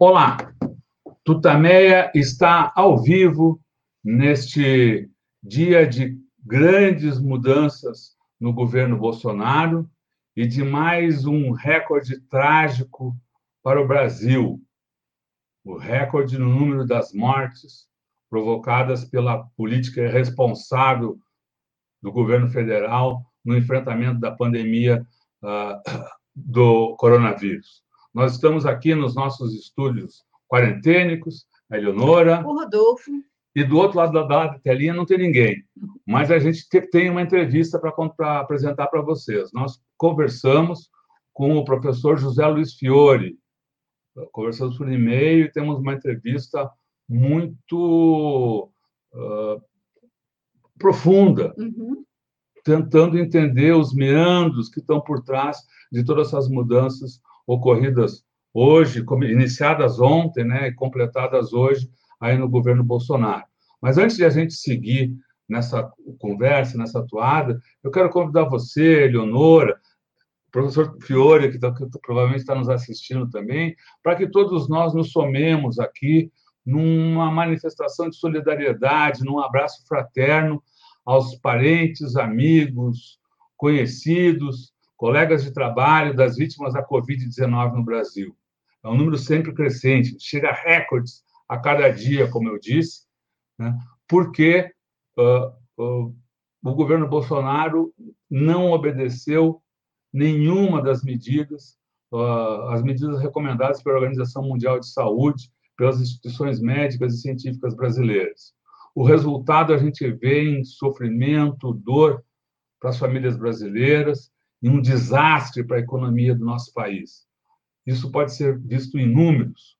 Olá, Tutameia está ao vivo neste dia de grandes mudanças no governo Bolsonaro e de mais um recorde trágico para o Brasil, o recorde no número das mortes provocadas pela política irresponsável do governo federal no enfrentamento da pandemia uh, do coronavírus. Nós estamos aqui nos nossos estúdios quarentênicos, a Eleonora. O Rodolfo. E do outro lado da telinha não tem ninguém. Mas a gente tem uma entrevista para apresentar para vocês. Nós conversamos com o professor José Luiz Fiore. Conversamos por e-mail e temos uma entrevista muito uh, profunda, uhum. tentando entender os meandros que estão por trás de todas essas mudanças ocorridas hoje, iniciadas ontem, né, e completadas hoje aí no governo Bolsonaro. Mas antes de a gente seguir nessa conversa, nessa atuada, eu quero convidar você, Eleonora, professor Fiore, que, tá, que provavelmente está nos assistindo também, para que todos nós nos somemos aqui numa manifestação de solidariedade, num abraço fraterno aos parentes, amigos, conhecidos, colegas de trabalho das vítimas da Covid-19 no Brasil. É um número sempre crescente, chega a recordes a cada dia, como eu disse, né? porque uh, uh, o governo Bolsonaro não obedeceu nenhuma das medidas, uh, as medidas recomendadas pela Organização Mundial de Saúde, pelas instituições médicas e científicas brasileiras. O resultado a gente vê em sofrimento, dor para as famílias brasileiras, e um desastre para a economia do nosso país. Isso pode ser visto em números,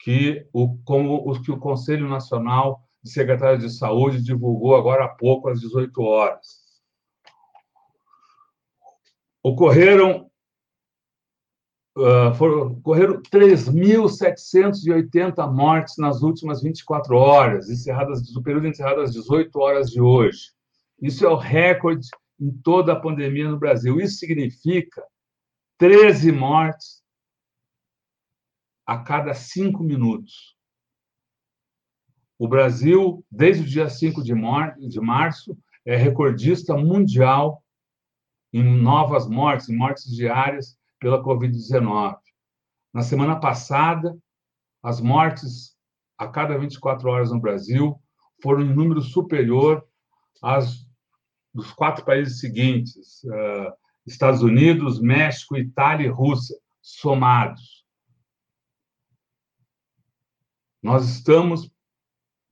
que o, como os que o Conselho Nacional de Secretários de Saúde divulgou agora há pouco, às 18 horas. Ocorreram, uh, ocorreram 3.780 mortes nas últimas 24 horas, encerradas, do período encerrado às 18 horas de hoje. Isso é o recorde em toda a pandemia no Brasil. Isso significa 13 mortes a cada cinco minutos. O Brasil, desde o dia 5 de, de março, é recordista mundial em novas mortes, em mortes diárias pela Covid-19. Na semana passada, as mortes a cada 24 horas no Brasil foram em número superior às dos quatro países seguintes: uh, Estados Unidos, México, Itália e Rússia, somados. Nós estamos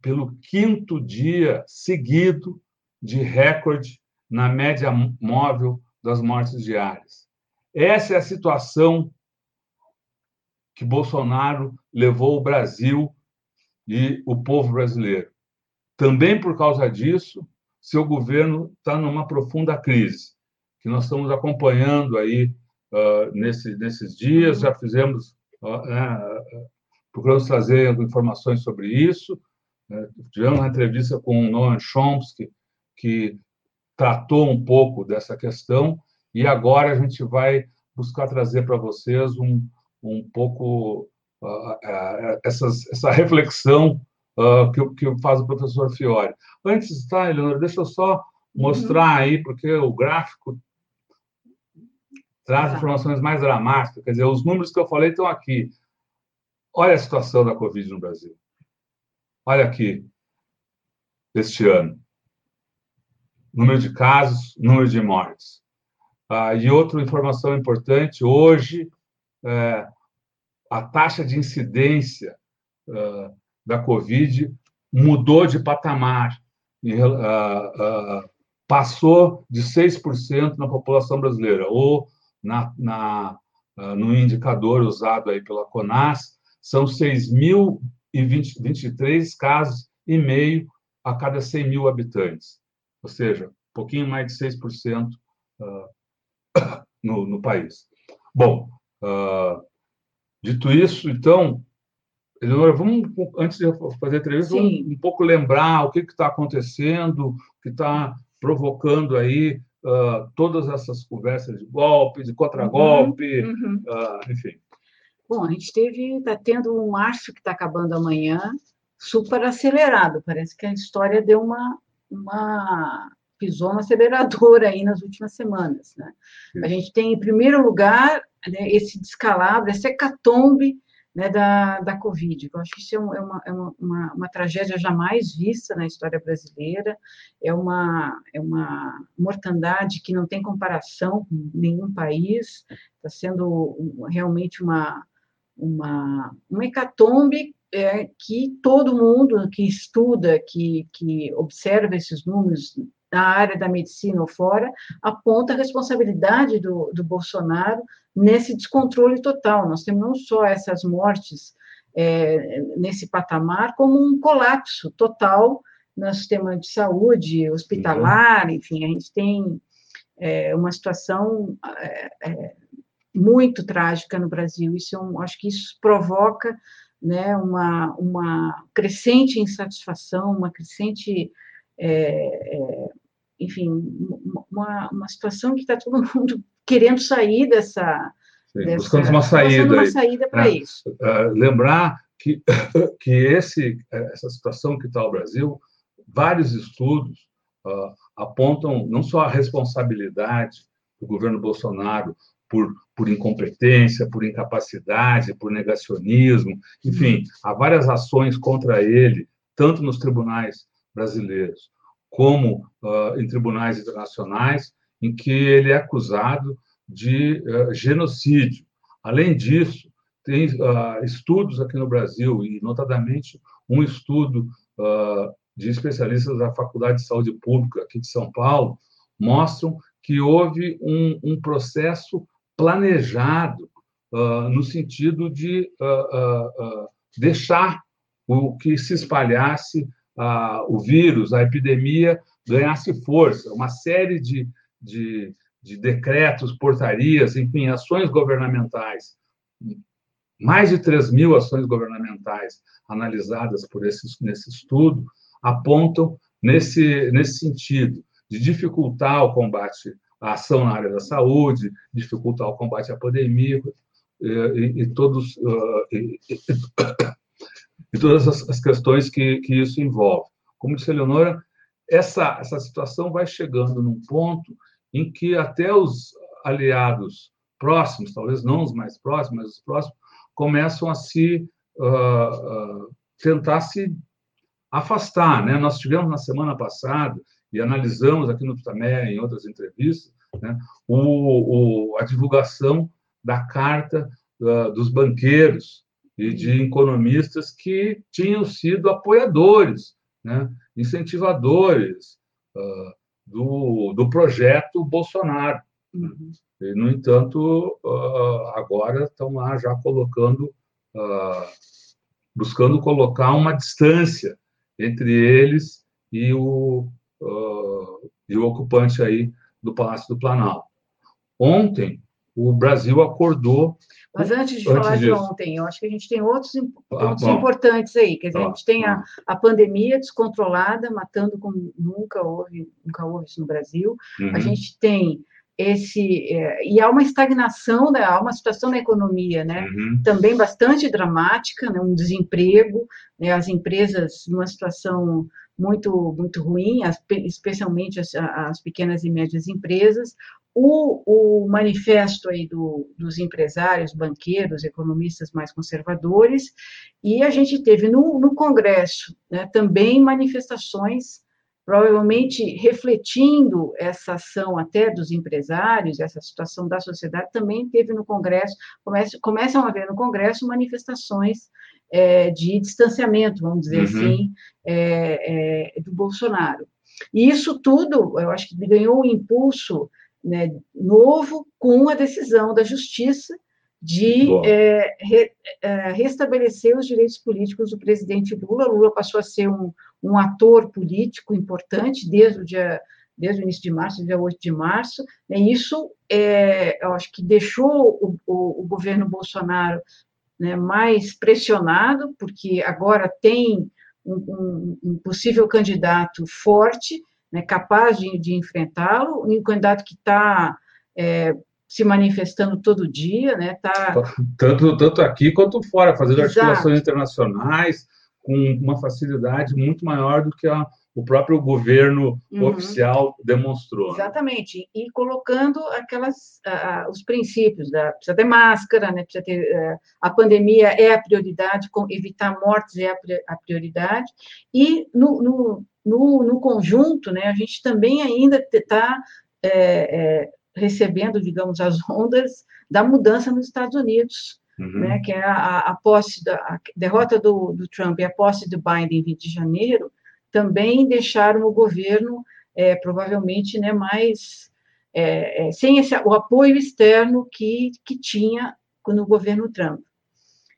pelo quinto dia seguido de recorde na média móvel das mortes diárias. Essa é a situação que Bolsonaro levou o Brasil e o povo brasileiro. Também por causa disso, seu governo está numa profunda crise, que nós estamos acompanhando aí uh, nesse, nesses dias, já fizemos, uh, uh, procuramos trazer informações sobre isso, né? tivemos uma entrevista com o Noam Chomsky, que tratou um pouco dessa questão, e agora a gente vai buscar trazer para vocês um, um pouco essas, essa reflexão uh, que, que faz o professor Fiore. Antes, tá, Eleonora, deixa eu só mostrar uhum. aí, porque o gráfico traz tá. informações mais dramáticas. Quer dizer, os números que eu falei estão aqui. Olha a situação da Covid no Brasil. Olha aqui, este ano. Número de casos, número de mortes. Ah, e outra informação importante: hoje, é, a taxa de incidência uh, da Covid mudou de patamar, passou de 6% na população brasileira, ou na, na, no indicador usado aí pela CONAS, são 6.023 casos e meio a cada 100 mil habitantes, ou seja, um pouquinho mais de 6% no, no país. Bom, dito isso, então, Eleonora, vamos, antes de fazer a entrevista, vamos um pouco lembrar o que está acontecendo, o que está provocando aí uh, todas essas conversas de golpe, de contragolpe, uhum, uhum. Uh, enfim. Bom, a gente teve, está tendo um março que está acabando amanhã, super acelerado. Parece que a história deu uma, uma pisou no acelerador aí nas últimas semanas. Né? A gente tem, em primeiro lugar, né, esse descalabro, essa hecatombe né, da, da Covid. Eu acho que isso é, é, uma, é uma, uma, uma, tragédia jamais vista na história brasileira, é uma, é uma mortandade que não tem comparação com nenhum país, está sendo realmente uma, uma, uma hecatombe é, que todo mundo que estuda, que, que observa esses números na área da medicina ou fora, aponta a responsabilidade do, do Bolsonaro nesse descontrole total. Nós temos não só essas mortes é, nesse patamar, como um colapso total no sistema de saúde, hospitalar, uhum. enfim, a gente tem é, uma situação é, é muito trágica no Brasil. Isso, é acho que isso provoca né, uma, uma crescente insatisfação, uma crescente é, é, enfim, uma, uma situação que está todo mundo querendo sair dessa. Sim, dessa buscando uma saída. uma saída para é, isso. Uh, lembrar que, que esse, essa situação que está o Brasil, vários estudos uh, apontam não só a responsabilidade do governo Bolsonaro por, por incompetência, por incapacidade, por negacionismo, enfim, há várias ações contra ele, tanto nos tribunais brasileiros como uh, em tribunais internacionais, em que ele é acusado de uh, genocídio. Além disso, tem uh, estudos aqui no Brasil, e notadamente um estudo de especialistas da Faculdade de Saúde Pública aqui de São Paulo, mostram que houve um, um processo planejado no sentido de deixar o que se espalhasse o vírus, a epidemia ganhasse força. Uma série de, de, de decretos, portarias, enfim, ações governamentais, mais de 3 mil ações governamentais analisadas por esse, nesse estudo, apontam nesse, nesse sentido, de dificultar o combate à ação na área da saúde, dificultar o combate à pandemia, e, e, e todos uh, e, e todas as, as questões que, que isso envolve. Como disse a Leonora, essa, essa situação vai chegando num ponto em que até os aliados próximos, talvez não os mais próximos, mas os próximos, começam a se uh, uh, tentar se afastar. Né? Nós tivemos na semana passada, e analisamos aqui no Tutamé, em outras entrevistas, né, o, o, a divulgação da carta uh, dos banqueiros e de economistas que tinham sido apoiadores, né, incentivadores uh, do, do projeto Bolsonaro. Uhum. E, no entanto, uh, agora estão lá já colocando, uh, buscando colocar uma distância entre eles e o, e o ocupante aí do Palácio do Planalto. Ontem, o Brasil acordou mas antes de antes falar disso. de ontem, eu acho que a gente tem outros, ah, outros importantes aí. Quer dizer, a gente tem a, a pandemia descontrolada, matando como nunca houve, nunca houve isso no Brasil. Uhum. A gente tem esse é, e há uma estagnação, né, há uma situação na economia, né, uhum. também bastante dramática, né, um desemprego, né, as empresas numa situação muito muito ruim, as, especialmente as, as pequenas e médias empresas, o, o manifesto aí do, dos empresários, banqueiros, economistas mais conservadores, e a gente teve no, no Congresso né, também manifestações, provavelmente refletindo essa ação até dos empresários, essa situação da sociedade, também teve no Congresso, começam, começam a haver no Congresso manifestações é, de distanciamento, vamos dizer uhum. assim, é, é, do Bolsonaro. E isso tudo, eu acho que ganhou um impulso né, novo com a decisão da Justiça de é, re, é, restabelecer os direitos políticos do presidente Lula. Lula passou a ser um, um ator político importante desde o dia desde o início de março, dia 8 de março, né, isso, é, eu acho que deixou o, o, o governo Bolsonaro né, mais pressionado, porque agora tem um, um, um possível candidato forte, né, capaz de, de enfrentá-lo, um candidato que está é, se manifestando todo dia, né? Tá... Tanto, tanto aqui quanto fora, fazendo Exato. articulações internacionais com uma facilidade muito maior do que a, o próprio governo uhum. oficial demonstrou. Né? Exatamente, e colocando aquelas os princípios da precisa ter máscara, né? Precisa ter uh, a pandemia é a prioridade, com, evitar mortes é a, a prioridade e no, no, no, no, conjunto, né? A gente também ainda está é, é, recebendo, digamos, as ondas da mudança nos Estados Unidos. Uhum. Né, que é a, a posse da a derrota do, do Trump e a posse do Biden em 20 de janeiro, também deixaram o governo é, provavelmente né, mais é, é, sem esse, o apoio externo que, que tinha no governo Trump.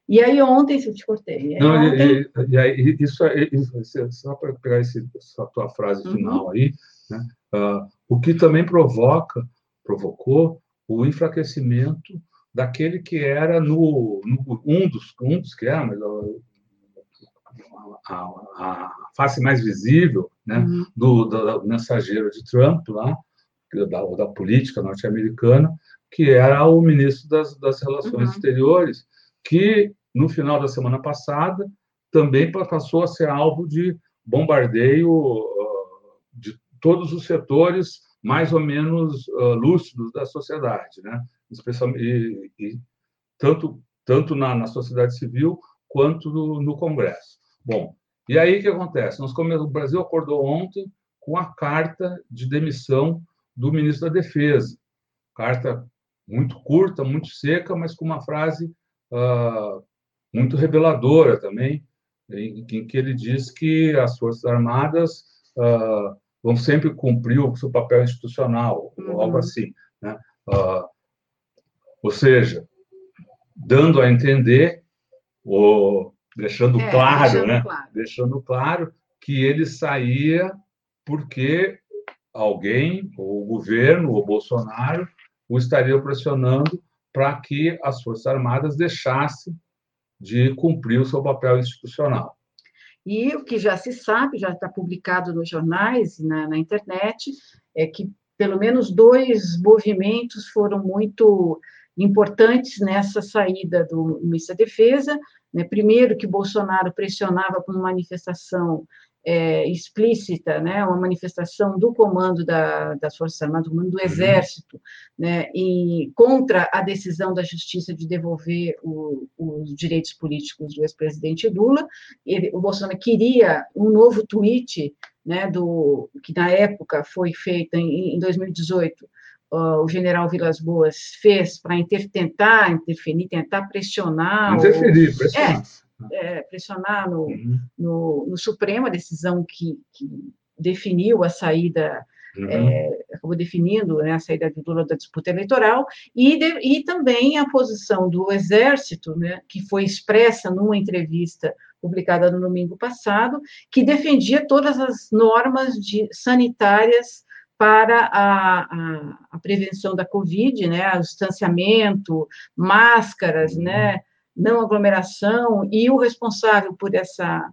E aí ontem, se eu te cortei. Não, ontem... e, e, aí, isso, isso, só para pegar esse, essa tua frase uhum. final uhum. aí, né, uh, o que também provoca, provocou o enfraquecimento daquele que era no, no um dos um dos que era, mas a, a, face mais visível né, uhum. do, do, do, mensageiro de Trump lá, da, da política norte-americana, que era o ministro das, das Relações uhum. Exteriores, que no final da semana passada também passou a ser alvo de bombardeio uh, de todos os setores mais ou menos uh, lúcidos da sociedade, né? E, e tanto tanto na, na sociedade civil quanto no, no Congresso. Bom, e aí o que acontece? Nós o Brasil acordou ontem com a carta de demissão do ministro da Defesa. Carta muito curta, muito seca, mas com uma frase uh, muito reveladora também, em, em, que ele diz que as Forças Armadas uh, vão sempre cumprir o seu papel institucional, uhum. ou algo assim. Né? Uh, ou seja, dando a entender, o, deixando é, claro, deixando né? Claro. Deixando claro que ele saía porque alguém, ou o governo, ou o Bolsonaro, o estaria pressionando para que as Forças Armadas deixassem de cumprir o seu papel institucional. E o que já se sabe, já está publicado nos jornais e na, na internet, é que pelo menos dois movimentos foram muito importantes nessa saída do ministro da Defesa. Né? Primeiro, que Bolsonaro pressionava com uma manifestação é, explícita, né, uma manifestação do comando da, das Forças Armadas, do comando do uhum. Exército, né, e contra a decisão da Justiça de devolver o, os direitos políticos do ex-presidente Lula. Ele, o Bolsonaro queria um novo tweet, né, do que na época foi feito em, em 2018 uh, o general Vilas Boas fez para inter, tentar interferir, tentar pressionar. Interferir, pressionar. É, é, pressionar no, uhum. no, no, Supremo, a decisão que, que definiu a saída. Uhum. É, acabou definindo né, a saída de Lula da disputa eleitoral, e, de, e também a posição do Exército, né, que foi expressa numa entrevista publicada no domingo passado, que defendia todas as normas de, sanitárias para a, a, a, prevenção da Covid, né, o distanciamento, máscaras, né, não aglomeração, e o responsável por essa,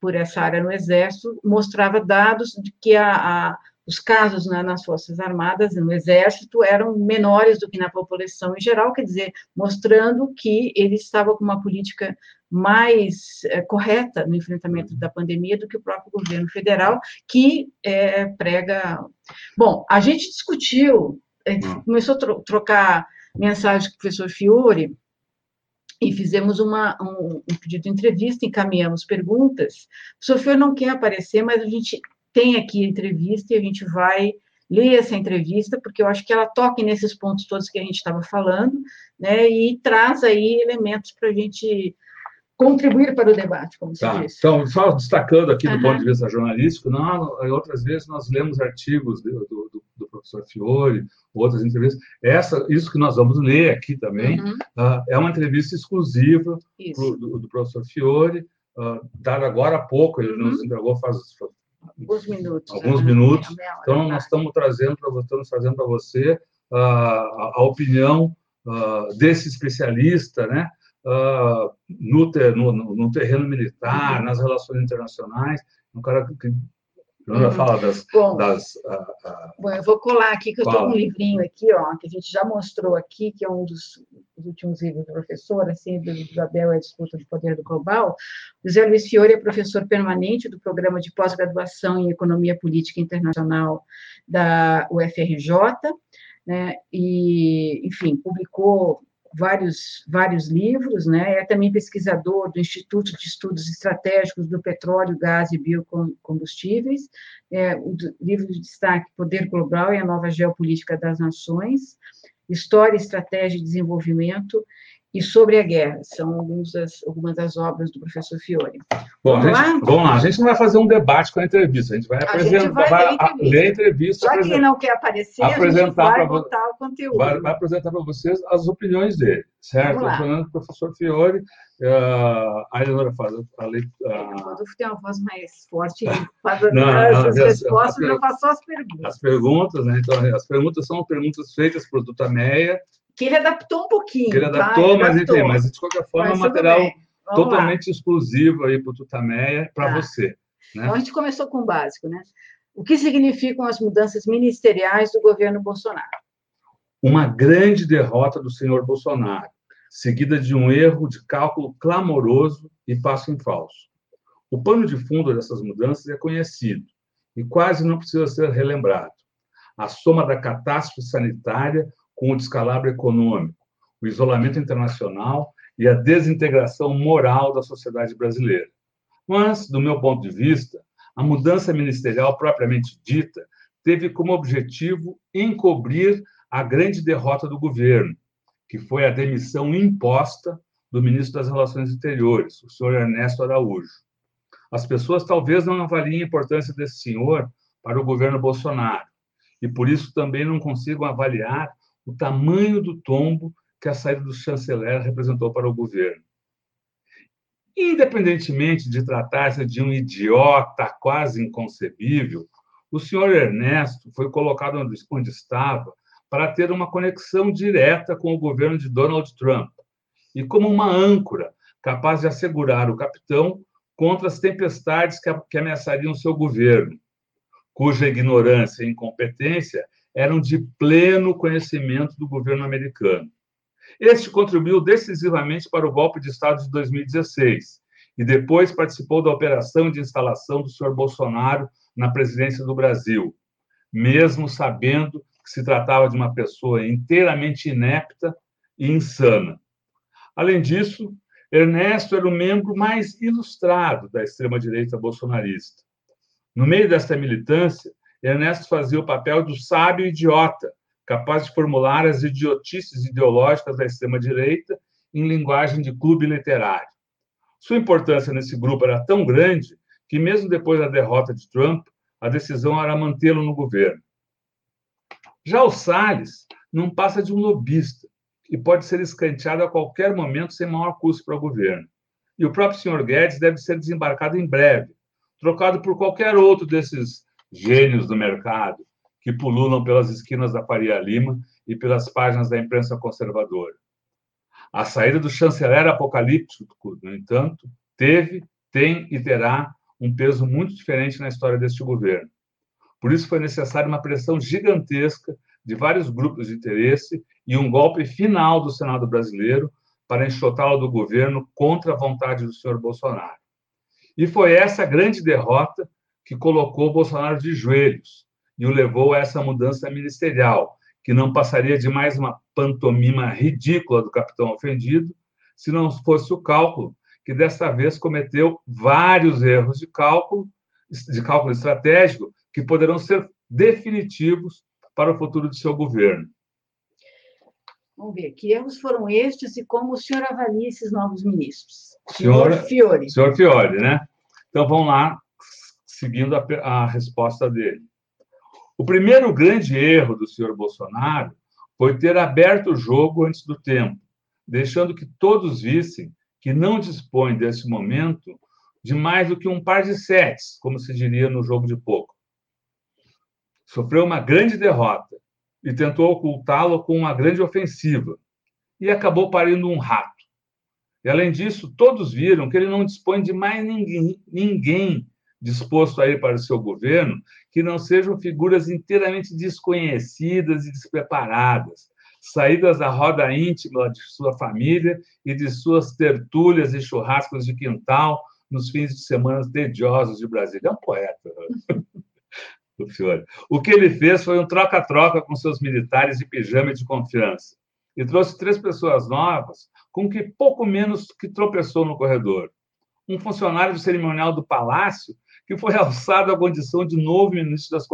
por essa área no Exército mostrava dados de que a, a os casos né, nas Forças Armadas e no Exército eram menores do que na população em geral, quer dizer, mostrando que ele estava com uma política mais é, correta no enfrentamento da pandemia do que o próprio governo federal, que é, prega. Bom, a gente discutiu, a gente hum. começou a tro trocar mensagens com o professor Fiore, e fizemos uma, um, um, pedido de entrevista, encaminhamos perguntas. O Fiore não quer aparecer, mas a gente tem aqui a entrevista e a gente vai ler essa entrevista, porque eu acho que ela toca nesses pontos todos que a gente estava falando, né, e traz aí elementos para a gente contribuir para o debate, como tá. você disse. Então, só destacando aqui do ponto de vista jornalístico, não, outras vezes nós lemos artigos do, do, do, professor Fiore, outras entrevistas. Essa, isso que nós vamos ler aqui também, uhum. uh, é uma entrevista exclusiva pro, do, do, professor Fiore, uh, dada agora há pouco, ele uhum. nos entregou faz, alguns minutos. Alguns né? minutos. Então, nós estamos trazendo para estamos trazendo para você uh, a, a, opinião uh, desse especialista, né? Uh, no, ter, no, no, terreno militar, uhum. nas relações internacionais, um cara que Uhum. fala das. Bom, das uh, uh, bom, eu vou colar aqui, que eu estou com um livrinho aqui, ó, que a gente já mostrou aqui, que é um dos, últimos livros do professor, assim, do Isabel é a disputa do poder do global. José Luiz Fiore é professor permanente do programa de pós-graduação em Economia Política Internacional da UFRJ, né, e, enfim, publicou vários, vários livros, né? é também pesquisador do Instituto de Estudos Estratégicos do Petróleo, Gás e Biocombustíveis, é, o livro de destaque Poder Global e a Nova Geopolítica das Nações, História, Estratégia e Desenvolvimento, e sobre a guerra. São algumas das, algumas das obras do professor Fiore. Bom, vamos, gente, lá? vamos lá. A gente não vai fazer um debate com a entrevista, a gente vai a gente vai, vai ler, a, ler a entrevista. Só quem não quer aparecer, apresentar a gente vai botar o conteúdo. Vai, vai apresentar para vocês as opiniões dele, certo? Falando com o professor Fiore, uh, a Eleonora faz a leitura. Uh... Quando tem uma voz mais forte, faz não, as, as respostas, eu faço as perguntas. As perguntas, né? Então, as perguntas são perguntas feitas por Dutameia, que ele adaptou um pouquinho. Ele tá? adaptou, tá? mas adaptou. enfim, mas de qualquer forma mas é um material totalmente lá. exclusivo aí para o Tutameia, para tá. você. Né? Então a gente começou com o básico, né? O que significam as mudanças ministeriais do governo Bolsonaro? Uma grande derrota do senhor Bolsonaro, seguida de um erro de cálculo clamoroso e passo em falso. O pano de fundo dessas mudanças é conhecido e quase não precisa ser relembrado. A soma da catástrofe sanitária com o descalabro econômico, o isolamento internacional e a desintegração moral da sociedade brasileira. Mas, do meu ponto de vista, a mudança ministerial propriamente dita teve como objetivo encobrir a grande derrota do governo, que foi a demissão imposta do ministro das Relações Exteriores, o senhor Ernesto Araújo. As pessoas talvez não avaliem a importância desse senhor para o governo Bolsonaro, e por isso também não consigam avaliar o tamanho do tombo que a saída do chanceler representou para o governo. Independentemente de tratar-se de um idiota quase inconcebível, o senhor Ernesto foi colocado onde estava para ter uma conexão direta com o governo de Donald Trump e como uma âncora capaz de assegurar o capitão contra as tempestades que ameaçariam seu governo, cuja ignorância e incompetência eram de pleno conhecimento do governo americano. Este contribuiu decisivamente para o golpe de Estado de 2016 e depois participou da operação de instalação do senhor Bolsonaro na presidência do Brasil, mesmo sabendo que se tratava de uma pessoa inteiramente inepta e insana. Além disso, Ernesto era o membro mais ilustrado da extrema-direita bolsonarista. No meio desta militância, Ernesto fazia o papel do sábio idiota, capaz de formular as idiotices ideológicas da extrema-direita em linguagem de clube literário. Sua importância nesse grupo era tão grande que, mesmo depois da derrota de Trump, a decisão era mantê-lo no governo. Já o Salles não passa de um lobista e pode ser escanteado a qualquer momento sem maior custo para o governo. E o próprio senhor Guedes deve ser desembarcado em breve, trocado por qualquer outro desses gênios do mercado que pululam pelas esquinas da Faria Lima e pelas páginas da imprensa conservadora. A saída do chanceler apocalíptico, no entanto, teve, tem e terá um peso muito diferente na história deste governo. Por isso foi necessária uma pressão gigantesca de vários grupos de interesse e um golpe final do Senado brasileiro para enxotá-lo do governo contra a vontade do senhor Bolsonaro. E foi essa grande derrota que colocou Bolsonaro de joelhos e o levou a essa mudança ministerial, que não passaria de mais uma pantomima ridícula do capitão ofendido, se não fosse o cálculo, que desta vez cometeu vários erros de cálculo, de cálculo estratégico, que poderão ser definitivos para o futuro de seu governo. Vamos ver, que erros foram estes e como o senhor avalia esses novos ministros? Senhor, senhor Fiore. Senhor Fiore, né? Então vamos lá, seguindo a, a resposta dele. O primeiro grande erro do senhor Bolsonaro foi ter aberto o jogo antes do tempo, deixando que todos vissem que não dispõe desse momento de mais do que um par de sets, como se diria no jogo de pouco. Sofreu uma grande derrota e tentou ocultá-lo com uma grande ofensiva e acabou parindo um rato. E além disso, todos viram que ele não dispõe de mais ninguém, ninguém disposto a ir para o seu governo que não sejam figuras inteiramente desconhecidas e despreparadas, saídas da roda íntima de sua família e de suas tertúlias e churrascos de quintal nos fins de semana tediosos de Brasília. É um poeta. o Fiore. O que ele fez foi um troca-troca com seus militares de pijama de confiança e trouxe três pessoas novas com que pouco menos que tropeçou no corredor. Um funcionário do cerimonial do Palácio que foi alçado à condição de novo ministro das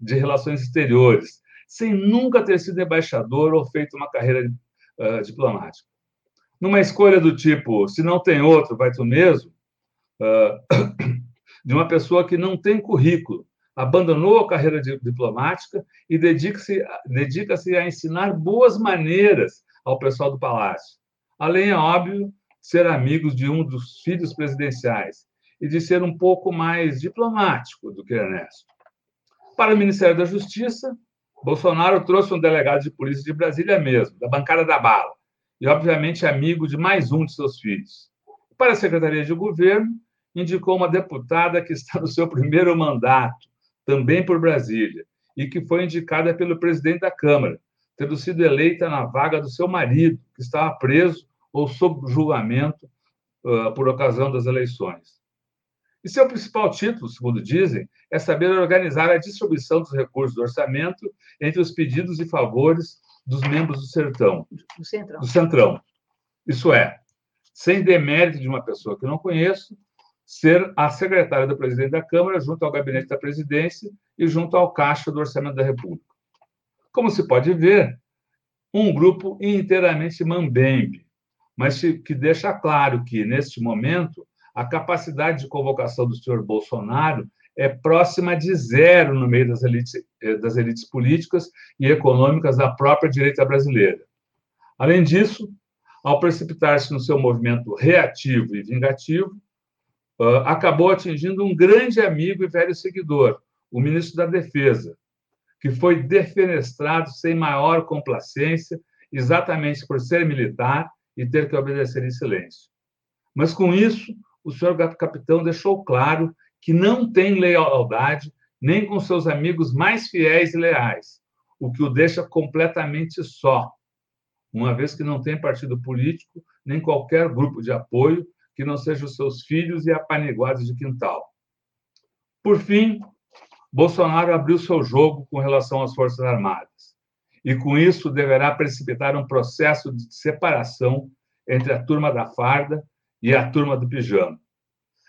de Relações Exteriores, sem nunca ter sido embaixador ou feito uma carreira uh, diplomática. Numa escolha do tipo, se não tem outro, vai tu mesmo, uh, de uma pessoa que não tem currículo, abandonou a carreira diplomática e dedica-se dedica a ensinar boas maneiras ao pessoal do palácio. Além, é óbvio, ser amigos de um dos filhos presidenciais e de ser um pouco mais diplomático do que Ernesto. Para o Ministério da Justiça, Bolsonaro trouxe um delegado de polícia de Brasília mesmo, da bancada da bala, e, obviamente, amigo de mais um de seus filhos. Para a Secretaria de Governo, indicou uma deputada que está no seu primeiro mandato, também por Brasília, e que foi indicada pelo presidente da Câmara, tendo sido eleita na vaga do seu marido, que estava preso ou sob julgamento uh, por ocasião das eleições. E seu principal título, segundo dizem, é saber organizar a distribuição dos recursos do orçamento entre os pedidos e favores dos membros do sertão. Do Centrão. Do Centrão. Isso é, sem demérito de uma pessoa que não conheço, ser a secretária do presidente da Câmara, junto ao gabinete da presidência e junto ao Caixa do Orçamento da República. Como se pode ver, um grupo inteiramente mambembe, mas que deixa claro que, neste momento, a capacidade de convocação do senhor Bolsonaro é próxima de zero no meio das elites, eh, das elites políticas e econômicas da própria direita brasileira. Além disso, ao precipitar-se no seu movimento reativo e vingativo, acabou atingindo um grande amigo e velho seguidor, o ministro da Defesa, que foi defenestrado sem maior complacência, exatamente por ser militar e ter que obedecer em silêncio. Mas com isso, o senhor capitão deixou claro que não tem lealdade nem com seus amigos mais fiéis e leais, o que o deixa completamente só, uma vez que não tem partido político nem qualquer grupo de apoio que não sejam os seus filhos e apaniguados de quintal. Por fim, Bolsonaro abriu seu jogo com relação às Forças Armadas, e com isso deverá precipitar um processo de separação entre a turma da farda e a turma do pijama.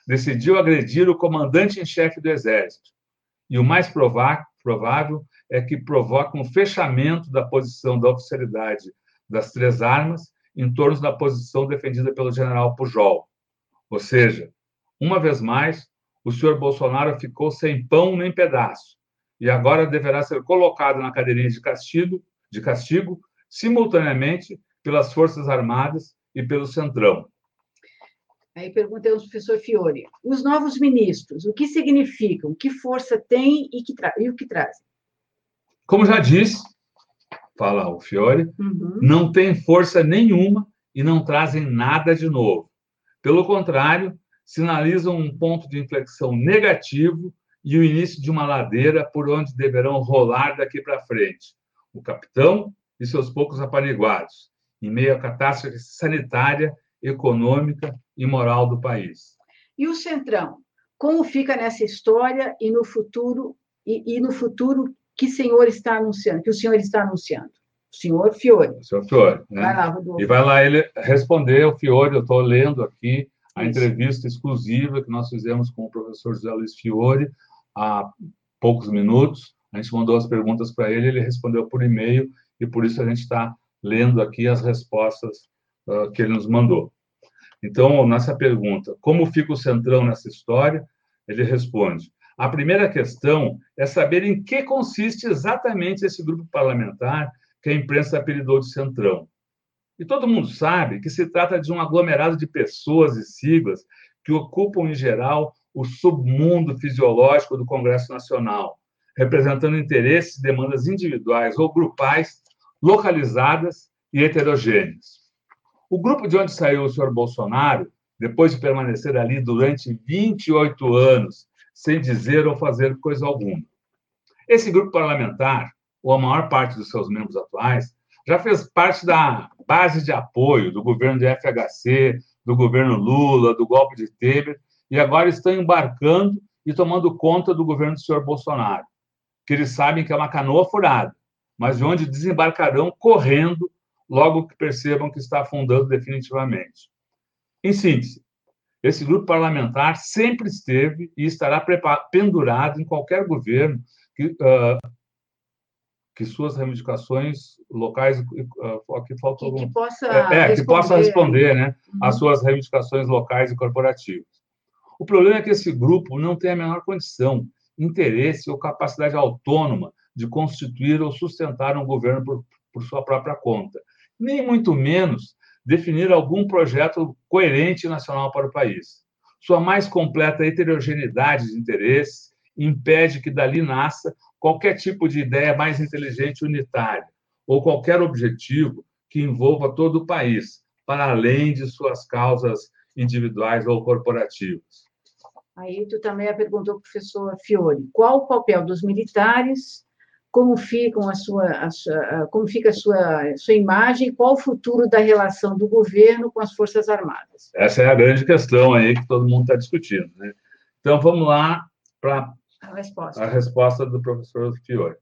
Decidiu agredir o comandante em chefe do Exército. E o mais provável é que provoque um fechamento da posição da oficialidade das três armas em torno da posição defendida pelo general Pujol. Ou seja, uma vez mais, o senhor Bolsonaro ficou sem pão nem pedaço e agora deverá ser colocado na cadeirinha de castigo, de castigo simultaneamente pelas Forças Armadas e pelo Centrão. Aí perguntei ao professor Fiore, os novos ministros, o que significam, que força têm e, que e o que trazem? Como já disse, fala o Fiore, uhum. não tem força nenhuma e não trazem nada de novo. Pelo contrário, sinalizam um ponto de inflexão negativo e o início de uma ladeira por onde deverão rolar daqui para frente. O capitão e seus poucos apaniguados, em meio à catástrofe sanitária econômica e moral do país. E o Centrão, como fica nessa história e no futuro e, e no futuro que o senhor está anunciando, que o senhor está anunciando? O senhor Fiore. O senhor Fiore. Né? Vai lá, Rodolfo. E vai lá ele responder o Fiore. Eu estou lendo aqui a Isso. entrevista exclusiva que nós fizemos com o professor José Luiz Fiore há poucos minutos. A gente mandou as perguntas para ele, ele respondeu por e-mail e por isso a gente está lendo aqui as respostas uh, que ele nos mandou. Então, nessa pergunta, como fica o Centrão nessa história? Ele responde: a primeira questão é saber em que consiste exatamente esse grupo parlamentar que a imprensa apelidou de Centrão. E todo mundo sabe que se trata de um aglomerado de pessoas e siglas que ocupam, em geral, o submundo fisiológico do Congresso Nacional, representando interesses e demandas individuais ou grupais, localizadas e heterogêneas. O grupo de onde saiu o senhor Bolsonaro, depois de permanecer ali durante 28 anos, sem dizer ou fazer coisa alguma. Esse grupo parlamentar, ou a maior parte dos seus membros atuais, já fez parte da base de apoio do governo de FHC, do governo Lula, do golpe de Temer, e agora estão embarcando e tomando conta do governo do senhor Bolsonaro, que eles sabem que é uma canoa furada, mas de onde desembarcarão correndo logo que percebam que está afundando definitivamente. Em síntese, esse grupo parlamentar sempre esteve e estará pendurado em qualquer governo que, uh, que suas reivindicações locais uh, aqui falta algum, que possa é, é que possa responder né uhum. às suas reivindicações locais e corporativas o problema é que esse grupo não tem a menor condição interesse ou capacidade autônoma de constituir ou sustentar um governo por, por sua própria conta nem muito menos definir algum projeto coerente nacional para o país. Sua mais completa heterogeneidade de interesses impede que dali nasça qualquer tipo de ideia mais inteligente e unitária, ou qualquer objetivo que envolva todo o país, para além de suas causas individuais ou corporativas. Aí tu também perguntou professor Fiore, qual o papel dos militares como ficam a sua, a sua, como fica a sua, sua imagem qual o futuro da relação do governo com as Forças Armadas? Essa é a grande questão aí que todo mundo está discutindo. Né? Então, vamos lá para a resposta. a resposta do professor Fiore.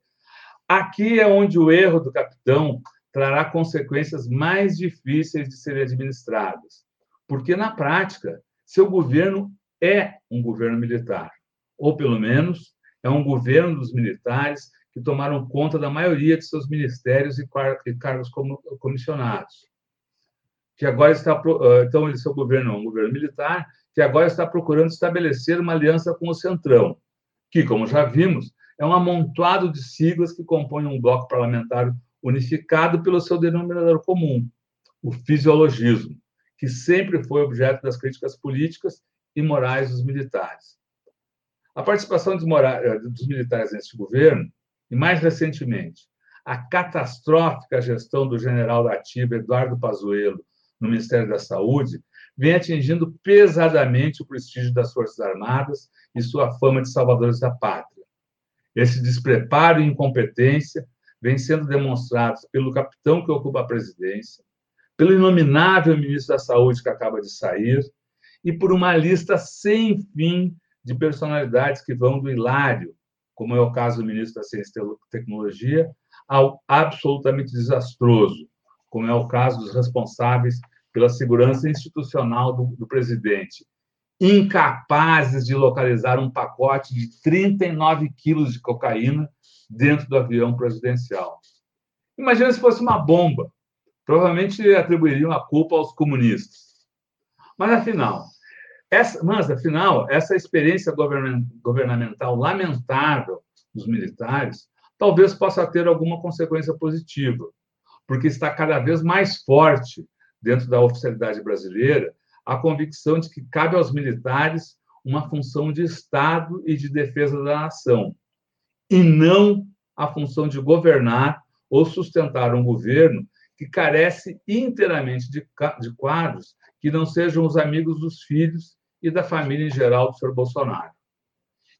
Aqui é onde o erro do capitão trará consequências mais difíceis de serem administradas, porque, na prática, seu governo é um governo militar, ou, pelo menos, é um governo dos militares que tomaram conta da maioria de seus ministérios e cargos comissionados. Que agora está ah, então ele seu governo é um governo militar que agora está procurando estabelecer uma aliança com o Centrão, que, como já vimos, é um amontoado de siglas que compõem um bloco parlamentar unificado pelo seu denominador comum, o fisiologismo, que sempre foi objeto das críticas políticas e morais dos militares. A participação dos, dos militares nesse governo e, mais recentemente, a catastrófica gestão do general da ativa Eduardo Pazuello no Ministério da Saúde vem atingindo pesadamente o prestígio das Forças Armadas e sua fama de salvadores da pátria. Esse despreparo e incompetência vem sendo demonstrados pelo capitão que ocupa a presidência, pelo inominável ministro da Saúde que acaba de sair e por uma lista sem fim de personalidades que vão do hilário como é o caso do ministro da Ciência e Tecnologia, ao absolutamente desastroso, como é o caso dos responsáveis pela segurança institucional do, do presidente, incapazes de localizar um pacote de 39 quilos de cocaína dentro do avião presidencial. Imagina se fosse uma bomba. Provavelmente atribuiriam a culpa aos comunistas. Mas, afinal, essa, mas, afinal, essa experiência governamental lamentável dos militares talvez possa ter alguma consequência positiva, porque está cada vez mais forte dentro da oficialidade brasileira a convicção de que cabe aos militares uma função de Estado e de defesa da nação, e não a função de governar ou sustentar um governo que carece inteiramente de, de quadros que não sejam os amigos dos filhos e da família em geral do senhor Bolsonaro.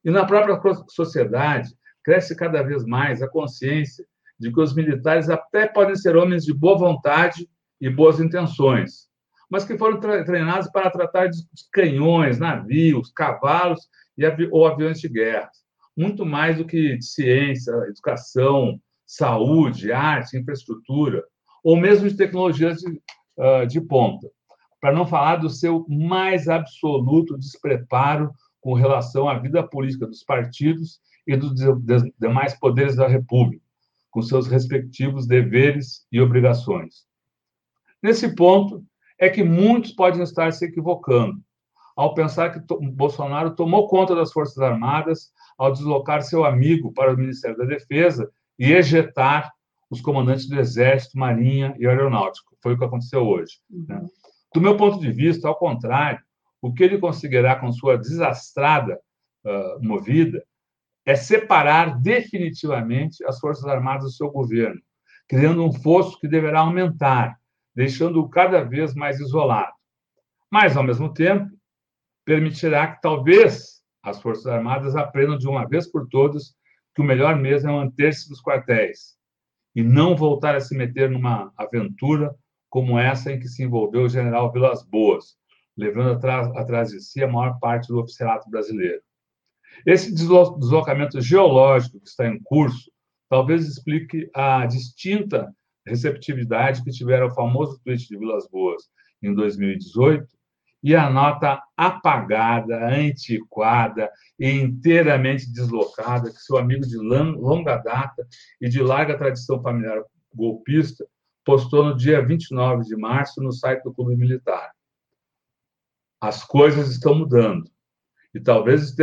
E na própria sociedade, cresce cada vez mais a consciência de que os militares até podem ser homens de boa vontade e boas intenções, mas que foram treinados para tratar de canhões, navios, cavalos e avi ou aviões de guerra, muito mais do que de ciência, educação, saúde, arte, infraestrutura, ou mesmo de tecnologias de, uh, de ponta para não falar do seu mais absoluto despreparo com relação à vida política dos partidos e dos demais poderes da República, com seus respectivos deveres e obrigações. Nesse ponto é que muitos podem estar se equivocando ao pensar que Bolsonaro tomou conta das Forças Armadas ao deslocar seu amigo para o Ministério da Defesa e ejetar os comandantes do Exército, Marinha e Aeronáutica. Foi o que aconteceu hoje. Né? Uhum. Do meu ponto de vista, ao contrário, o que ele conseguirá com sua desastrada uh, movida é separar definitivamente as Forças Armadas do seu governo, criando um fosso que deverá aumentar, deixando-o cada vez mais isolado. Mas, ao mesmo tempo, permitirá que talvez as Forças Armadas aprendam de uma vez por todas que o melhor mesmo é manter-se nos quartéis e não voltar a se meter numa aventura como essa em que se envolveu o general Vilas Boas, levando atrás, atrás de si a maior parte do oficialato brasileiro. Esse deslocamento geológico que está em curso talvez explique a distinta receptividade que tiveram o famoso tweet de Vilas Boas em 2018 e a nota apagada, antiquada e inteiramente deslocada que seu amigo de longa data e de larga tradição familiar golpista postou no dia 29 de março no site do Clube Militar. As coisas estão mudando e talvez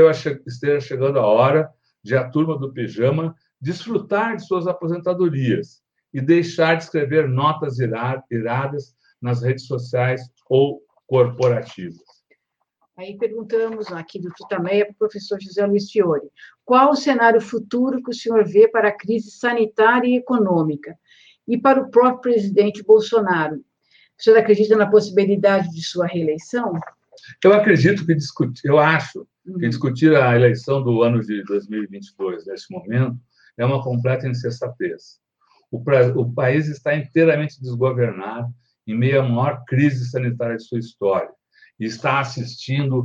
esteja chegando a hora de a turma do pijama desfrutar de suas aposentadorias e deixar de escrever notas iradas nas redes sociais ou corporativas. Aí perguntamos aqui do Tutameia para o professor José Luiz Fiore. Qual o cenário futuro que o senhor vê para a crise sanitária e econômica? E para o próprio presidente Bolsonaro? O senhor acredita na possibilidade de sua reeleição? Eu acredito que discutir, eu acho que uhum. discutir a eleição do ano de 2022 neste momento é uma completa insensatez. O, o país está inteiramente desgovernado em meio à maior crise sanitária de sua história e está assistindo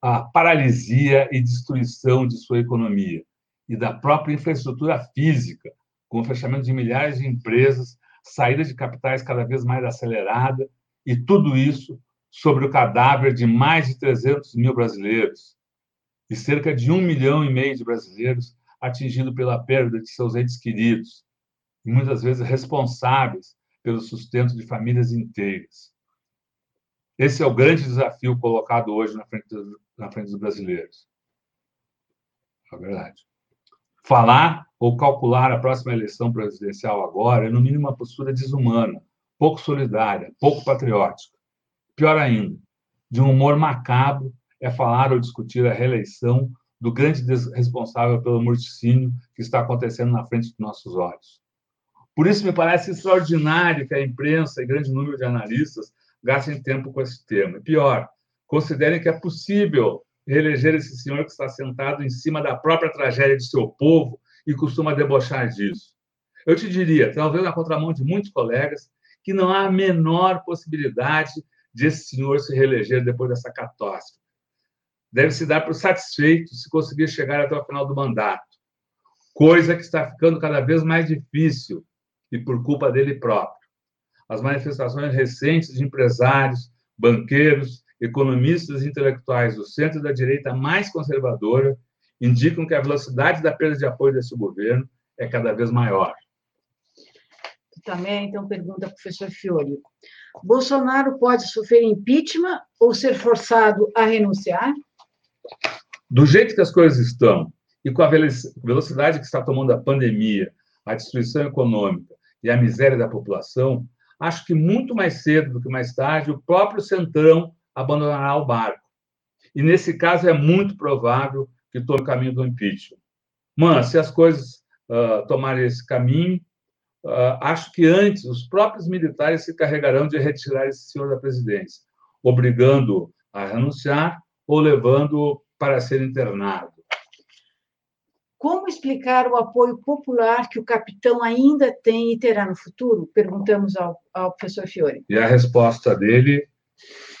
à paralisia e destruição de sua economia e da própria infraestrutura física, com o fechamento de milhares de empresas, saída de capitais cada vez mais acelerada, e tudo isso sobre o cadáver de mais de 300 mil brasileiros e cerca de um milhão e meio de brasileiros atingidos pela perda de seus entes queridos, e muitas vezes responsáveis pelo sustento de famílias inteiras. Esse é o grande desafio colocado hoje na frente, dos, na frente dos brasileiros. É verdade. Falar ou calcular a próxima eleição presidencial agora é, no mínimo, uma postura desumana, pouco solidária, pouco patriótica. Pior ainda, de um humor macabro é falar ou discutir a reeleição do grande responsável pelo morticínio que está acontecendo na frente dos nossos olhos. Por isso, me parece extraordinário que a imprensa e grande número de analistas gastem tempo com esse tema. E pior, considerem que é possível reeleger esse senhor que está sentado em cima da própria tragédia de seu povo e costuma debochar disso. Eu te diria, talvez na contramão de muitos colegas, que não há a menor possibilidade de esse senhor se reeleger depois dessa catástrofe. Deve se dar por satisfeito se conseguir chegar até o final do mandato, coisa que está ficando cada vez mais difícil e por culpa dele próprio. As manifestações recentes de empresários, banqueiros, economistas e intelectuais do centro da direita mais conservadora indicam que a velocidade da perda de apoio desse governo é cada vez maior. Também, então, pergunta ao professor Fiore. Bolsonaro pode sofrer impeachment ou ser forçado a renunciar? Do jeito que as coisas estão e com a velocidade que está tomando a pandemia, a destruição econômica e a miséria da população, acho que muito mais cedo do que mais tarde o próprio Centrão abandonará o barco. E nesse caso é muito provável que tome o caminho do impeachment. Mas se as coisas uh, tomarem esse caminho, uh, acho que antes os próprios militares se carregarão de retirar esse senhor da presidência, obrigando a renunciar ou levando para ser internado. Como explicar o apoio popular que o capitão ainda tem e terá no futuro? Perguntamos ao, ao professor Fiore. E a resposta dele,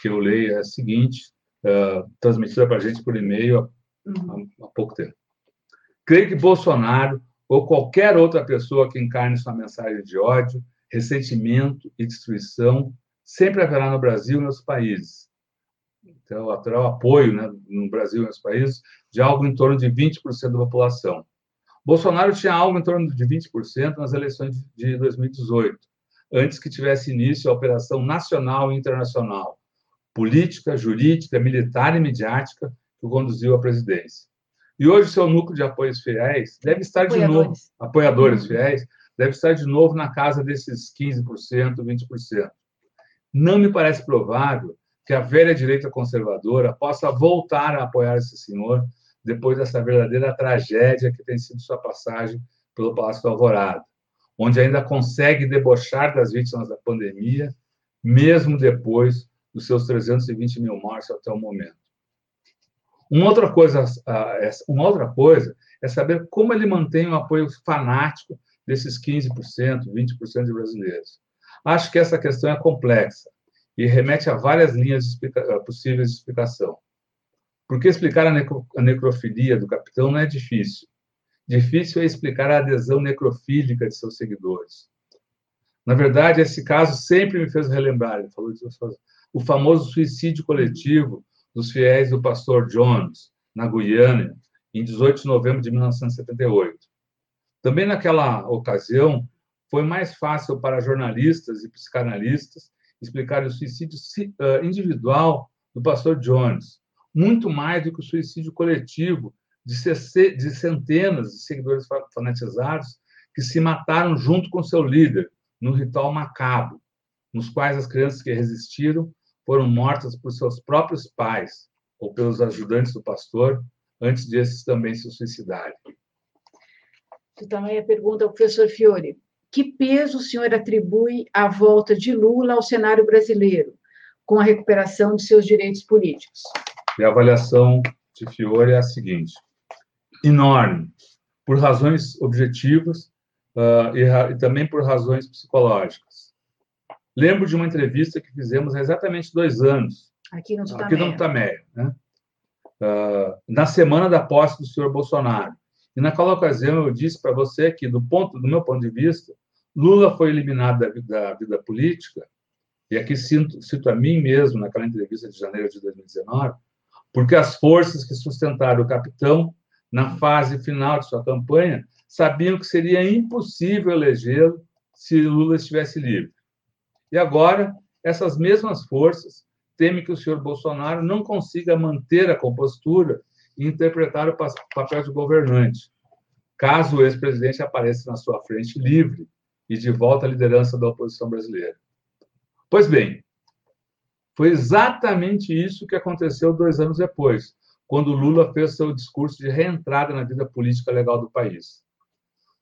que eu leio, é a seguinte, uh, transmitida para a gente por e-mail uhum. há, há pouco tempo. Creio que Bolsonaro ou qualquer outra pessoa que encarne sua mensagem de ódio, ressentimento e destruição sempre haverá no Brasil e nos países. Então, terá o apoio né, no Brasil e nos países de algo em torno de 20% da população. Bolsonaro tinha algo em torno de 20% nas eleições de 2018, antes que tivesse início a operação nacional e internacional, política, jurídica, militar e midiática que o conduziu à presidência. E hoje seu núcleo de apoios fiéis deve estar de novo, apoiadores fiéis, deve estar de novo na casa desses 15%, 20%. Não me parece provável que a velha direita conservadora possa voltar a apoiar esse senhor depois dessa verdadeira tragédia que tem sido sua passagem pelo Palácio do Alvorada, onde ainda consegue debochar das vítimas da pandemia, mesmo depois dos seus 320 mil mortes até o momento. Uma outra coisa, uma outra coisa é saber como ele mantém o apoio fanático desses 15%, 20% de brasileiros. Acho que essa questão é complexa e remete a várias linhas de explica possíveis de explicação. Porque explicar a, necro a necrofilia do capitão não é difícil. Difícil é explicar a adesão necrofílica de seus seguidores. Na verdade, esse caso sempre me fez relembrar, ele falou disso, o famoso suicídio coletivo dos fiéis do pastor Jones, na Guiana, em 18 de novembro de 1978. Também naquela ocasião, foi mais fácil para jornalistas e psicanalistas explicar o suicídio individual do pastor Jones, muito mais do que o suicídio coletivo de centenas de seguidores fanatizados que se mataram junto com seu líder, no ritual macabro, nos quais as crianças que resistiram foram mortas por seus próprios pais ou pelos ajudantes do pastor, antes desses também se suicidarem. Tu também a pergunta ao professor Fiore. Que peso o senhor atribui à volta de Lula ao cenário brasileiro, com a recuperação de seus direitos políticos? E a avaliação de Fiore é a seguinte: enorme, por razões objetivas uh, e, e, também por razões psicológicas. Lembro de uma entrevista que fizemos há exatamente dois anos. Aqui no Tutameia. Aqui no Tutameia, né? Uh, na semana da posse do senhor Bolsonaro. E naquela ocasião eu disse para você que, do ponto, do meu ponto de vista, Lula foi eliminado da vida, da vida política, e aqui cito, cito a mim mesmo naquela entrevista de janeiro de 2019, porque as forças que sustentaram o capitão na fase final de sua campanha sabiam que seria impossível elegê-lo se Lula estivesse livre. E agora, essas mesmas forças temem que o senhor Bolsonaro não consiga manter a compostura e interpretar o papel de governante, caso o ex-presidente apareça na sua frente livre e de volta à liderança da oposição brasileira. Pois bem, foi exatamente isso que aconteceu dois anos depois, quando Lula fez seu discurso de reentrada na vida política legal do país.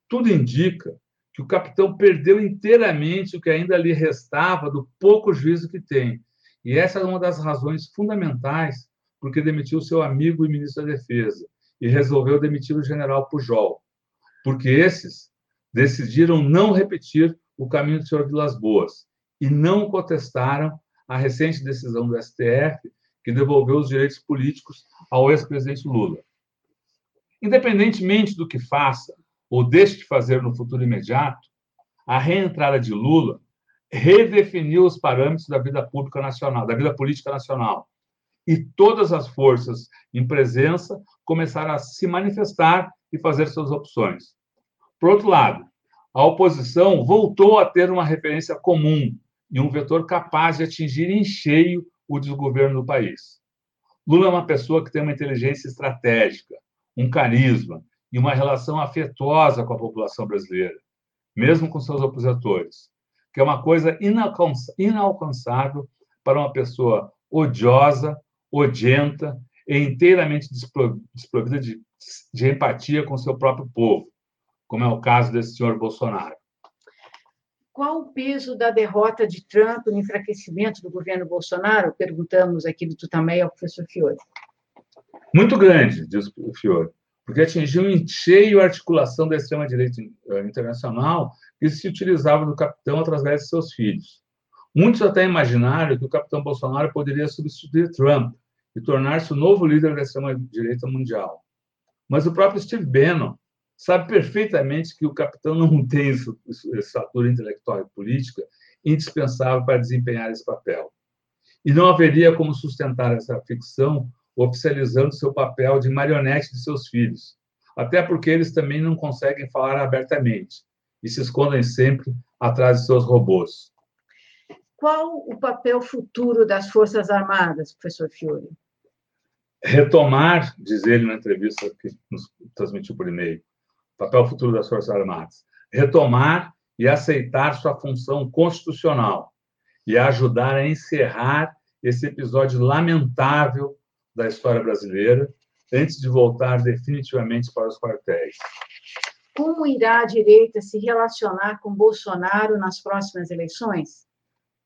Tudo indica que o capitão perdeu inteiramente o que ainda lhe restava do pouco juízo que tem. E essa é uma das razões fundamentais porque demitiu seu amigo e ministro da Defesa e resolveu demitir o general Pujol, porque esses decidiram não repetir o caminho do senhor Vilas Boas e não contestaram a recente decisão do STF que devolveu os direitos políticos ao ex-presidente Lula. Independentemente do que faça ou deixe de fazer no futuro imediato, a reentrada de Lula redefiniu os parâmetros da vida pública nacional, da vida política nacional. E todas as forças em presença começaram a se manifestar e fazer suas opções. Por outro lado, a oposição voltou a ter uma referência comum e um vetor capaz de atingir em cheio o desgoverno do país. Lula é uma pessoa que tem uma inteligência estratégica, um carisma e uma relação afetuosa com a população brasileira, mesmo com seus opositores, que é uma coisa inalcançável para uma pessoa odiosa, odienta e inteiramente desprovida de, de empatia com seu próprio povo, como é o caso desse senhor Bolsonaro. Qual o peso da derrota de Trump no enfraquecimento do governo Bolsonaro? Perguntamos aqui do Tutameia ao professor Fiore. Muito grande, diz o Fiore, porque atingiu em cheio a articulação da extrema-direita eh, internacional que se utilizava do capitão através de seus filhos. Muitos até imaginaram que o capitão Bolsonaro poderia substituir Trump e tornar-se o novo líder da extrema-direita mundial. Mas o próprio Steve Bannon sabe perfeitamente que o capitão não tem estatura intelectual e política indispensável para desempenhar esse papel. E não haveria como sustentar essa ficção oficializando seu papel de marionete de seus filhos, até porque eles também não conseguem falar abertamente e se escondem sempre atrás de seus robôs. Qual o papel futuro das Forças Armadas, professor Fiore? Retomar, diz ele na entrevista que nos transmitiu por e-mail, papel futuro das Forças Armadas, retomar e aceitar sua função constitucional e ajudar a encerrar esse episódio lamentável da história brasileira antes de voltar definitivamente para os quartéis. Como irá a direita se relacionar com Bolsonaro nas próximas eleições?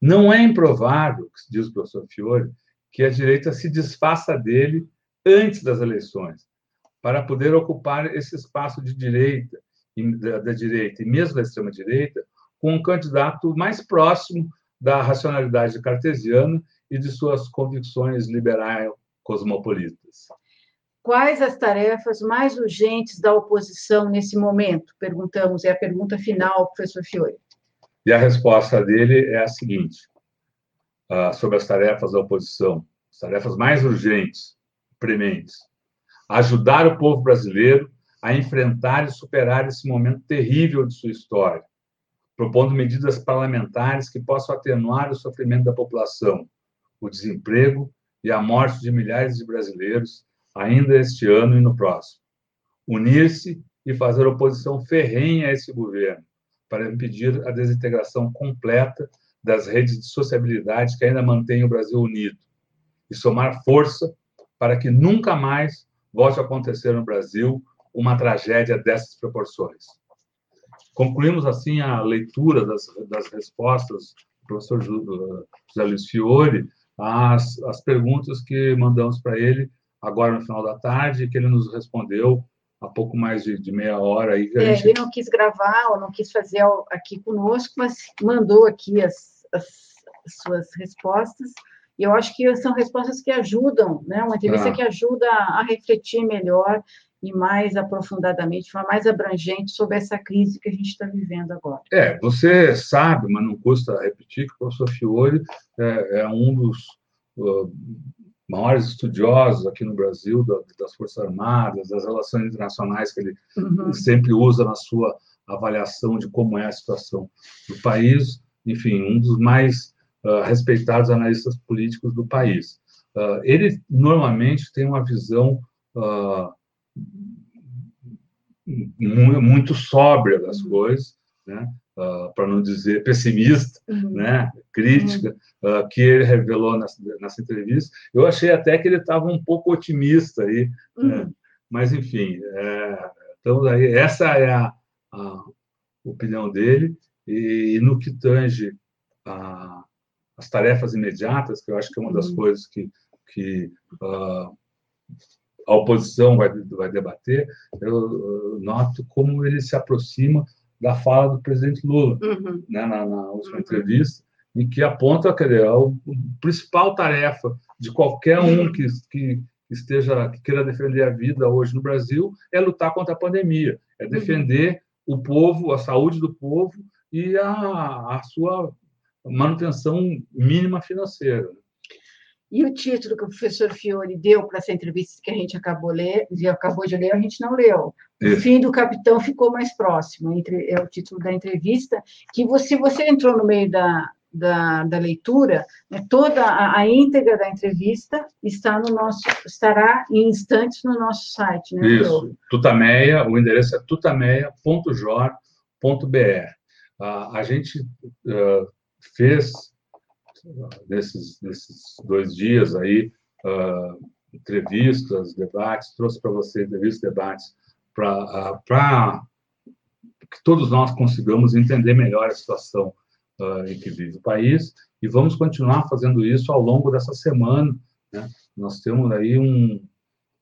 Não é improvável, diz o professor Fiore, que a direita se desfaça dele antes das eleições, para poder ocupar esse espaço de direita, da, da direita e mesmo da extrema-direita, com um candidato mais próximo da racionalidade cartesiana e de suas convicções liberais cosmopolitas. Quais as tarefas mais urgentes da oposição nesse momento? Perguntamos, é a pergunta final, professor Fiore. E a resposta dele é a seguinte, uh, sobre as tarefas da oposição, as tarefas mais urgentes, prementes. Ajudar o povo brasileiro a enfrentar e superar esse momento terrível de sua história, propondo medidas parlamentares que possam atenuar o sofrimento da população, o desemprego e a morte de milhares de brasileiros ainda este ano e no próximo. Unir-se e fazer oposição ferrenha a esse governo, para impedir a desintegração completa das redes de sociabilidade que ainda mantêm o Brasil unido, e somar força para que nunca mais volte a acontecer no Brasil uma tragédia dessas proporções. Concluímos, assim, a leitura das, das respostas do professor José Luiz Fiore às, às perguntas que mandamos para ele agora no final da tarde, que ele nos respondeu há pouco mais de, de meia hora. Aí, é, gente... Ele não quis gravar ou não quis fazer aqui conosco, mas mandou aqui as, as, as suas respostas. E eu acho que são respostas que ajudam, né? Uma entrevista ah. que ajuda a refletir melhor e mais aprofundadamente, de forma mais abrangente sobre essa crise que a gente está vivendo agora. É, você sabe, mas não custa repetir, que o professor Fiore é, é um dos uh, maiores estudiosos aqui no Brasil das Forças Armadas, das relações internacionais que ele uhum. sempre usa na sua avaliação de como é a situação do país, enfim, um dos mais uh, respeitados analistas políticos do país. Uh, ele normalmente tem uma visão uh, muito sóbria das uhum. coisas, né? uh, para não dizer pessimista, uhum. né, crítica, uhum. uh, que ele revelou nessa, nessa, entrevista. Eu achei até que ele estava um pouco otimista aí, né? uhum. né? mas enfim, é, então aí, essa é a, a opinião dele e, e, no que tange a, as tarefas imediatas, que eu acho que é uma das uhum. coisas que, que uh, a oposição vai, vai debater, eu, eu noto como ele se aproxima da fala do presidente Lula, uhum. né, na, na, última uhum. entrevista, em que aponta que a, a principal tarefa de qualquer um que, que esteja que queira defender a vida hoje no Brasil é lutar contra a pandemia, é defender uhum. o povo, a saúde do povo e a, a sua manutenção mínima financeira. E o título que o professor Fiore deu para essa entrevista que a gente acabou, ler, acabou de ler, a gente não leu. O é. fim do capitão ficou mais próximo, entre, é o título da entrevista, que você, você entrou no meio da, da, da leitura, né, toda a, a, íntegra da entrevista está no nosso, estará em instantes no nosso site. Né, Isso, Tutameia, o endereço é tutameia.jor.br. Uh, a gente uh, fez nesses, nesses dois dias aí, uh, entrevistas, debates, trouxe para você entrevistas, debates, para uh, que todos nós consigamos entender melhor a situação uh, em que vive o país, e vamos continuar fazendo isso ao longo dessa semana. Né? Nós temos aí um,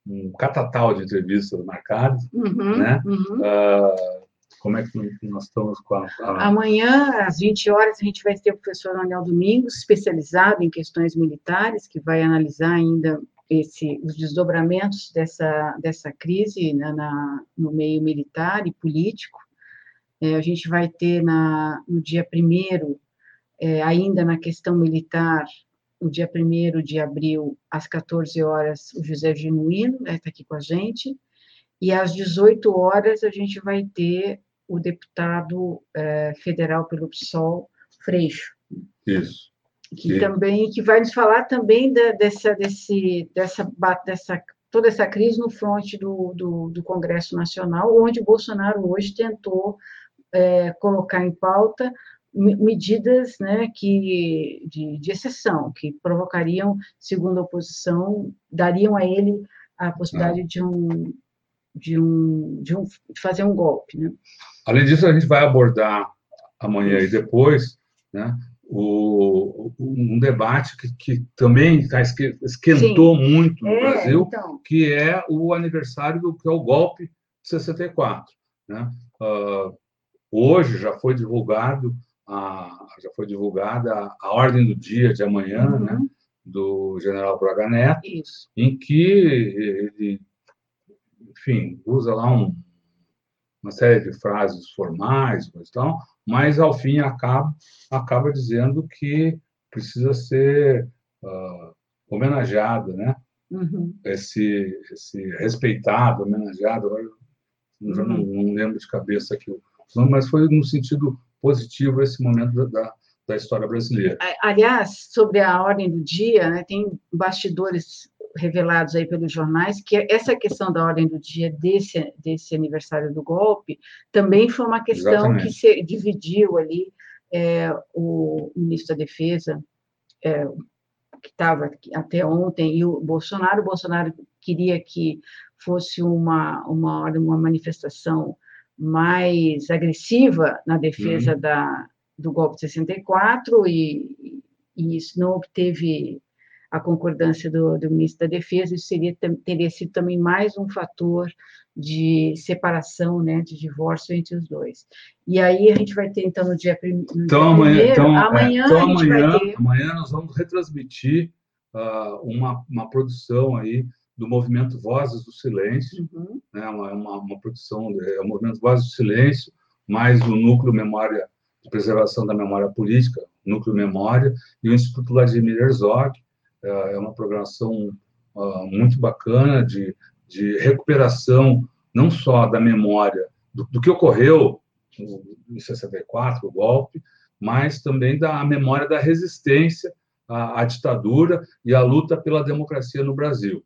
um catatal de entrevistas marcadas, uhum, né? Uhum. Uh, como é que nós estamos com a, a... Amanhã, às 20 horas, a gente vai ter o professor Daniel Domingos, especializado em questões militares, que vai analisar ainda esse, os desdobramentos dessa, dessa crise na, na no meio militar e político. É, a gente vai ter na, no dia 1 é, ainda na questão militar, no dia 1 de abril, às 14 horas, o José Genuíno está né, aqui com a gente, e às 18 horas a gente vai ter o deputado é, federal pelo PSOL, Freixo. Isso. Que também que vai nos falar também da, dessa, desse, dessa, dessa toda essa crise no fronte do, do, do Congresso Nacional, onde Bolsonaro hoje tentou é, colocar em pauta medidas né, que, de, de, exceção, que provocariam, segundo a oposição, dariam a ele a possibilidade ah. de um, de, um, de, um, de fazer um golpe. Né? Além disso, a gente vai abordar amanhã e depois né, o, um debate que, que também tá, esquentou Sim. muito no é, Brasil, então. que é o aniversário do que é o golpe de 64. Né? Uh, hoje já foi divulgado a, já foi divulgada a, a ordem do dia de amanhã, uhum. né, do General Braga Neto, Isso. em que ele, enfim, usa lá um, uma série de frases formais, tal, mas ao fim acaba acaba dizendo que precisa ser uh, homenageado, né? Uhum. Esse, esse respeitado, homenageado, agora uhum. já não, não, lembro de cabeça aqui o nome, mas foi no sentido positivo esse momento da, da história brasileira. Aliás, sobre a ordem do dia, né, tem bastidores revelados aí pelos jornais que essa questão da ordem do dia desse desse aniversário do golpe também foi uma questão Exatamente. que se dividiu ali é, o ministro da Defesa é, que estava até ontem e o Bolsonaro o Bolsonaro queria que fosse uma uma uma manifestação mais agressiva na defesa uhum. da, do golpe de 64 e, e isso não obteve a concordância do, do, ministro da Defesa, isso seria, teria sido também mais um fator de separação, né, de divórcio entre os dois. E aí a gente vai ter, então, no dia, prim, no então, dia amanhã, primeiro, então, amanhã, é, então, amanhã, ter... amanhã nós vamos retransmitir uh, uma, uma produção aí do movimento Vozes do Silêncio, uhum. né, uma, uma, uma, produção, é o movimento Vozes do Silêncio, mais o Núcleo Memória de Preservação da Memória Política, Núcleo Memória, e o Instituto Vladimir Herzog, é, é uma programação uh, muito bacana de, de recuperação, não só da memória do, do que ocorreu em 64, o golpe, mas também da memória da resistência à, à ditadura e à luta pela democracia no Brasil.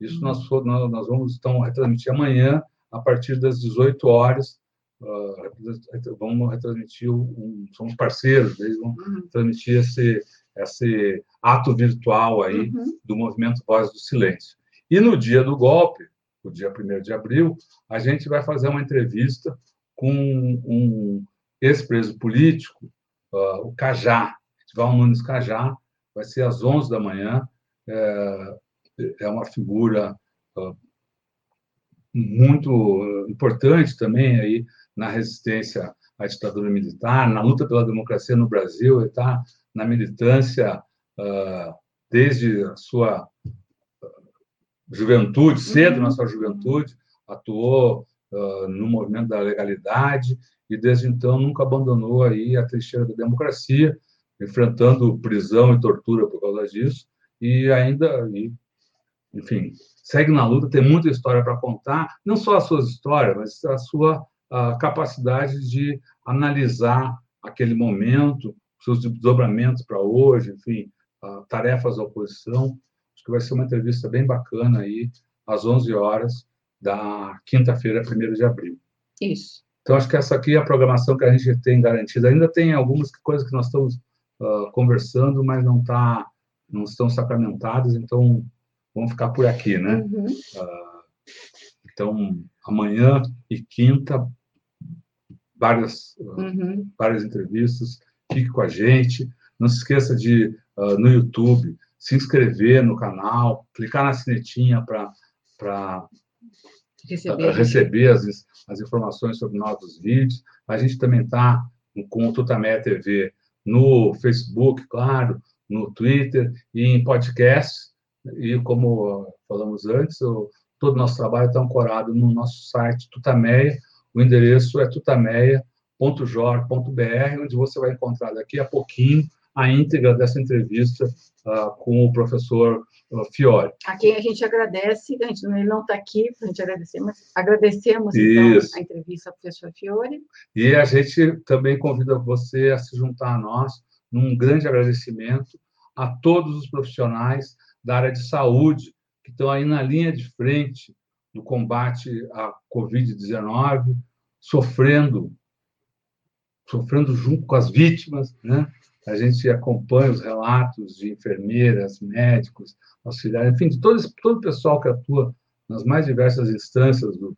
Isso nós, nós vamos então retransmitir amanhã, a partir das 18 horas. Uh, vamos retransmitir, um, somos parceiros, eles vão uhum. transmitir esse, esse ato virtual aí uhum. do movimento Voz do Silêncio. E no dia do golpe, o dia 1 de abril, a gente vai fazer uma entrevista com um ex-preso político, uh, o Cajá, Val Nunes Cajá, vai ser às 11 da manhã. É, é uma figura uh, muito importante também aí na resistência à ditadura militar, na luta pela democracia no Brasil, ele está na militância uh, desde a sua juventude, cedo uhum. na sua juventude, atuou uh, no movimento da legalidade e desde então nunca abandonou aí a trincheira da democracia, enfrentando prisão e tortura por causa disso e ainda enfim, segue na luta, tem muita história para contar, não só as suas histórias, mas a sua a capacidade de analisar aquele momento, seus desdobramentos para hoje, enfim, tarefas da oposição. Acho que vai ser uma entrevista bem bacana aí, às 11 horas da quinta-feira, 1 de abril. Isso. Então, acho que essa aqui é a programação que a gente tem garantida. Ainda tem algumas coisas que nós estamos uh, conversando, mas não, tá, não estão sacramentadas, então vamos ficar por aqui, né? Uhum. Uh, então, amanhã e quinta, várias, uhum. várias entrevistas. Fique com a gente. Não se esqueça de, uh, no YouTube, se inscrever no canal, clicar na sinetinha para receber, receber as, as informações sobre novos vídeos. A gente também está com o Tutameia TV no Facebook, claro, no Twitter e em podcast. E como falamos antes, o, todo o nosso trabalho está ancorado no nosso site Tutameia. O endereço é tutameia.jor.br, onde você vai encontrar daqui a pouquinho a íntegra dessa entrevista uh, com o professor uh, Fiore. A quem a gente agradece, a gente, ele não está aqui para a gente agradecer, mas agradecemos então, a entrevista ao professor Fiore. E a gente também convida você a se juntar a nós num grande agradecimento a todos os profissionais da área de saúde, que estão aí na linha de frente do combate à Covid-19, sofrendo, sofrendo junto com as vítimas, né? A gente acompanha os relatos de enfermeiras, médicos, auxiliares, enfim, de todo, todo o pessoal que atua nas mais diversas instâncias do,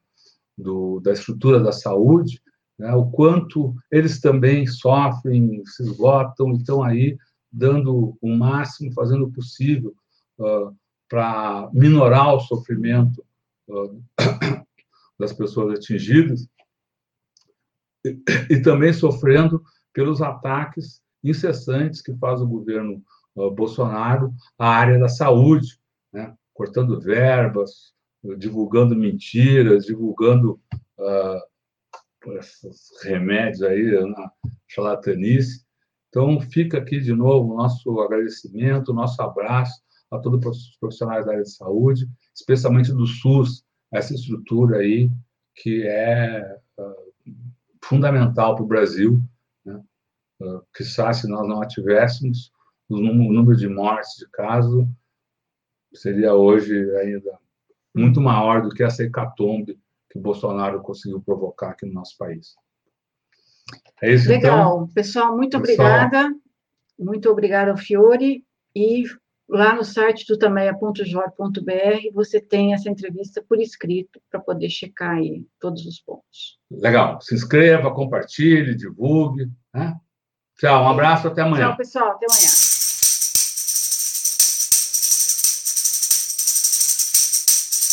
do, da estrutura da saúde, né, o quanto eles também sofrem, se esgotam estão aí dando o máximo, fazendo o possível uh, para minorar o sofrimento uh, das pessoas atingidas e, também sofrendo pelos ataques incessantes que faz o governo uh, Bolsonaro à área da saúde, né? cortando verbas, divulgando mentiras, divulgando esses remédios aí na charlatanice. Então, fica aqui de novo o nosso agradecimento, o nosso abraço a todos os profissionais da área de saúde, especialmente do SUS, essa estrutura aí que é uh, fundamental para o Brasil, né? uh, que se nós não a tivéssemos, o número de mortes de caso seria hoje ainda muito maior do que essa hecatombe que Bolsonaro conseguiu provocar aqui no nosso país. É isso, Legal. Então? Pessoal, muito Pessoal... obrigada. Muito obrigada, Fiore. E lá no site tutameia.jor.br você tem essa entrevista por escrito para poder checar aí todos os pontos. Legal. Se inscreva, compartilhe, divulgue. Né? Tchau, um abraço, até amanhã. Tchau, pessoal. Até amanhã.